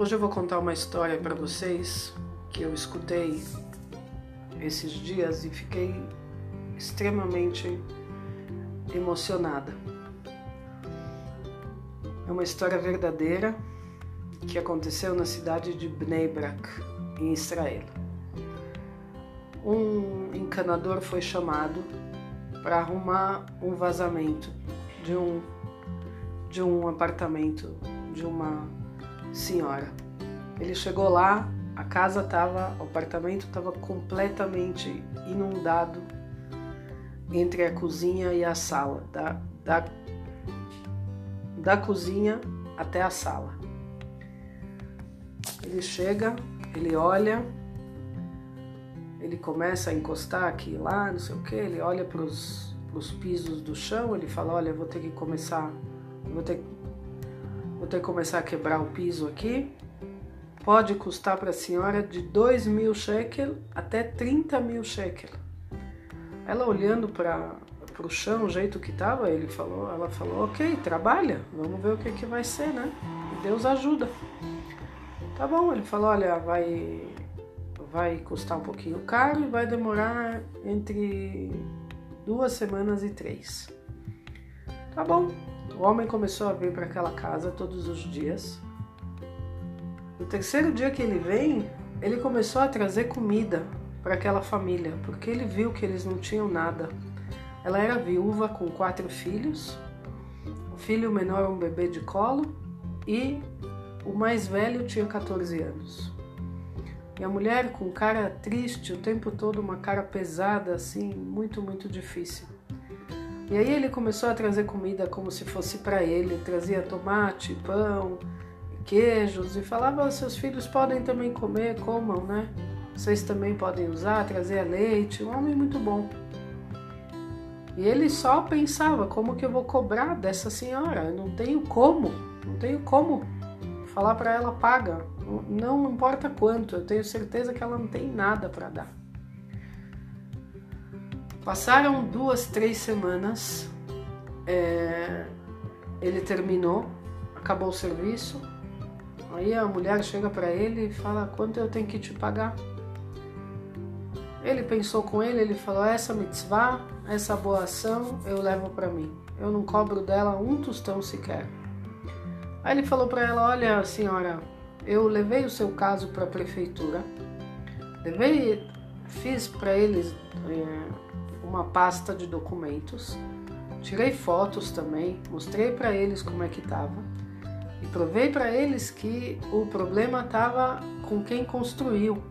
Hoje eu vou contar uma história para vocês que eu escutei esses dias e fiquei extremamente emocionada. É uma história verdadeira que aconteceu na cidade de Bnei Brak, em Israel. Um encanador foi chamado para arrumar um vazamento de um de um apartamento de uma senhora. Ele chegou lá, a casa estava, o apartamento estava completamente inundado entre a cozinha e a sala, da, da, da cozinha até a sala. Ele chega, ele olha, ele começa a encostar aqui e lá, não sei o que, ele olha para os pisos do chão, ele fala, olha, vou ter que começar, vou ter, vou ter que começar a quebrar o piso aqui. Pode custar para a senhora de 2 mil shekel até 30 mil shekel. Ela olhando para o chão, o jeito que estava, ele falou, ela falou, ok, trabalha, vamos ver o que, que vai ser, né? Deus ajuda. Tá bom, ele falou, olha, vai, vai custar um pouquinho caro e vai demorar entre duas semanas e três. Tá bom. O homem começou a vir para aquela casa todos os dias. No terceiro dia que ele vem, ele começou a trazer comida para aquela família, porque ele viu que eles não tinham nada. Ela era viúva com quatro filhos, o filho menor um bebê de colo e o mais velho tinha 14 anos. E a mulher com cara triste o tempo todo, uma cara pesada assim, muito, muito difícil. E aí ele começou a trazer comida como se fosse para ele, trazia tomate, pão, queijos e falava: seus filhos podem também comer, comam, né? Vocês também podem usar, trazer leite. Um homem muito bom. E ele só pensava: como que eu vou cobrar dessa senhora? Eu não tenho como, não tenho como falar para ela paga, não importa quanto, eu tenho certeza que ela não tem nada para dar. Passaram duas, três semanas, é, ele terminou, acabou o serviço. Aí a mulher chega para ele e fala: Quanto eu tenho que te pagar? Ele pensou com ele, ele falou: Essa mitzvah, essa boa ação eu levo para mim. Eu não cobro dela um tostão sequer. Aí ele falou para ela: Olha, senhora, eu levei o seu caso para a prefeitura, levei, fiz para eles é, uma pasta de documentos, tirei fotos também, mostrei para eles como é que estava e provei para eles que o problema estava com quem construiu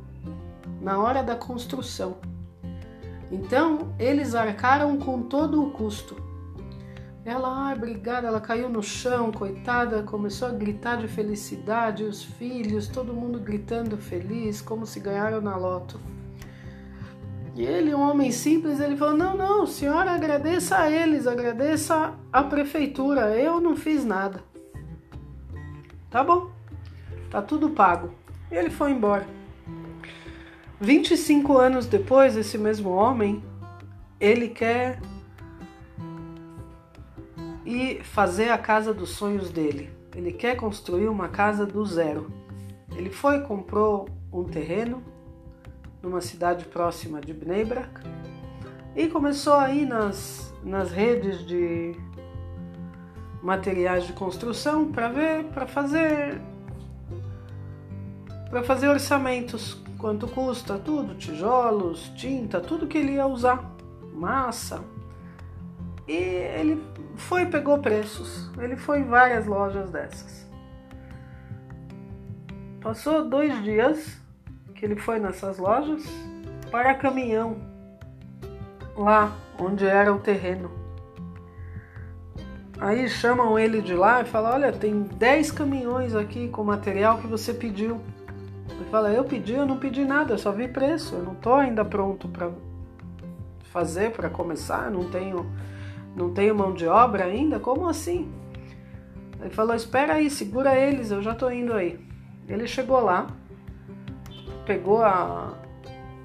na hora da construção. Então eles arcaram com todo o custo. Ela, ai, obrigada, ela caiu no chão, coitada, começou a gritar de felicidade, os filhos, todo mundo gritando feliz, como se ganharam na loto. E ele, um homem simples, ele falou: Não, não, senhora, agradeça a eles, agradeça a prefeitura, eu não fiz nada. Tá bom, tá tudo pago. E ele foi embora. 25 anos depois, esse mesmo homem, ele quer e fazer a casa dos sonhos dele. Ele quer construir uma casa do zero. Ele foi comprou um terreno numa cidade próxima de Bnei Brak e começou a ir nas, nas redes de materiais de construção para ver, para fazer para fazer orçamentos, quanto custa tudo, tijolos, tinta, tudo que ele ia usar, massa. E ele foi pegou preços. Ele foi em várias lojas dessas. Passou dois dias que ele foi nessas lojas para caminhão lá onde era o terreno. Aí chamam ele de lá e falam: Olha, tem 10 caminhões aqui com material que você pediu. Ele fala: Eu pedi, eu não pedi nada, eu só vi preço, eu não estou ainda pronto para fazer, para começar, não tenho não tenho mão de obra ainda? Como assim? Ele falou: Espera aí, segura eles, eu já tô indo aí. Ele chegou lá, pegou a,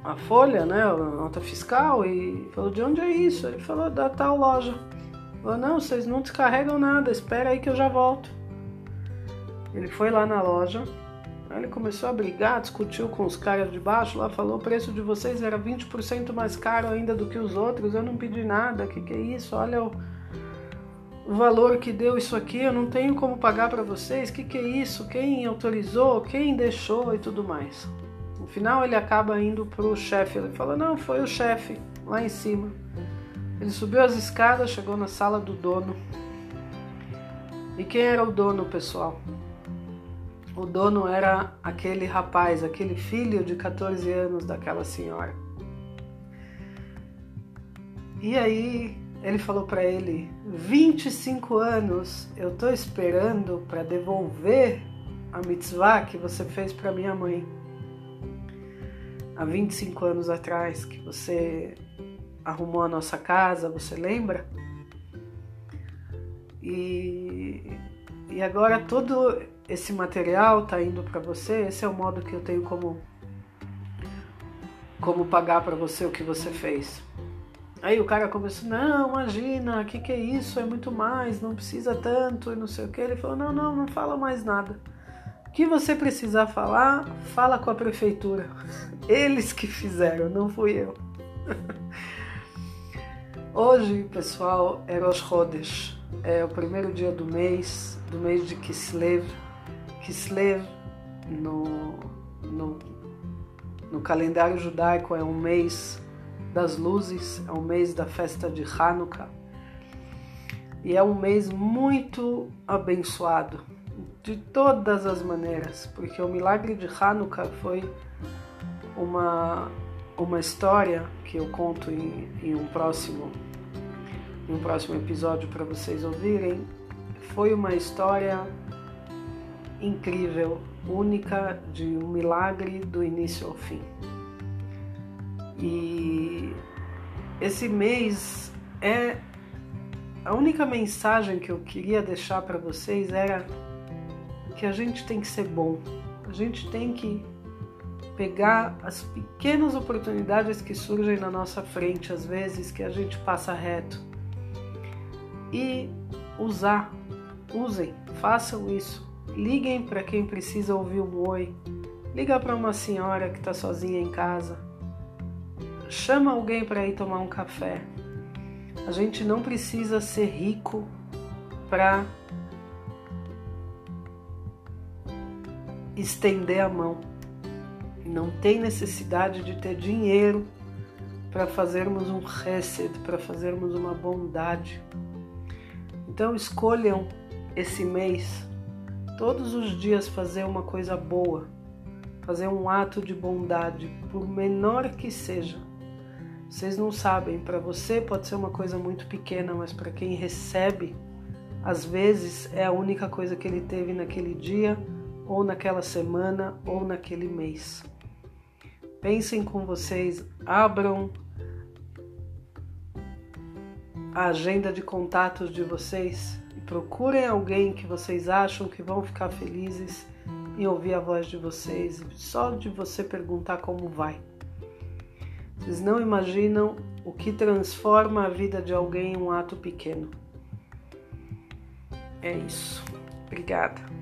a folha, né, a nota fiscal e falou: De onde é isso? Ele falou: Da tal loja. Falou: Não, vocês não descarregam nada, espera aí que eu já volto. Ele foi lá na loja, Aí ele começou a brigar, discutiu com os caras de baixo lá, falou: o preço de vocês era 20% mais caro ainda do que os outros, eu não pedi nada, que que é isso? Olha o, o valor que deu isso aqui, eu não tenho como pagar para vocês, que que é isso? Quem autorizou? Quem deixou e tudo mais. No final ele acaba indo pro chefe, ele fala: não, foi o chefe lá em cima. Ele subiu as escadas, chegou na sala do dono. E quem era o dono, pessoal? O dono era aquele rapaz, aquele filho de 14 anos daquela senhora. E aí ele falou para ele: 25 anos eu tô esperando para devolver a mitzvah que você fez para minha mãe. Há 25 anos atrás que você arrumou a nossa casa, você lembra? E, e agora todo esse material está indo para você, esse é o modo que eu tenho como como pagar para você o que você fez. Aí o cara começou, não, imagina, o que, que é isso? É muito mais, não precisa tanto e não sei o que. Ele falou, não, não, não fala mais nada. Que você precisar falar, fala com a prefeitura. Eles que fizeram, não fui eu. Hoje, pessoal, é Rosh Chodesh. É o primeiro dia do mês, do mês de Kislev. Kislev no, no, no calendário judaico é um mês das luzes, é um mês da festa de Hanukkah. E é um mês muito abençoado de todas as maneiras, porque o milagre de Hanukkah foi uma, uma história que eu conto em, em um próximo em um próximo episódio para vocês ouvirem. Foi uma história incrível, única, de um milagre do início ao fim. E esse mês é a única mensagem que eu queria deixar para vocês era que a gente tem que ser bom. A gente tem que pegar as pequenas oportunidades que surgem na nossa frente, às vezes que a gente passa reto e usar. Usem, façam isso. Liguem para quem precisa ouvir um oi. Liga para uma senhora que está sozinha em casa. Chama alguém para ir tomar um café. A gente não precisa ser rico para estender a mão. Não tem necessidade de ter dinheiro para fazermos um chesed, para fazermos uma bondade. Então escolham esse mês todos os dias fazer uma coisa boa, fazer um ato de bondade, por menor que seja. Vocês não sabem, para você pode ser uma coisa muito pequena, mas para quem recebe, às vezes é a única coisa que ele teve naquele dia, ou naquela semana, ou naquele mês. Pensem com vocês, abram a agenda de contatos de vocês Procurem alguém que vocês acham que vão ficar felizes em ouvir a voz de vocês, só de você perguntar como vai. Vocês não imaginam o que transforma a vida de alguém em um ato pequeno. É isso. Obrigada.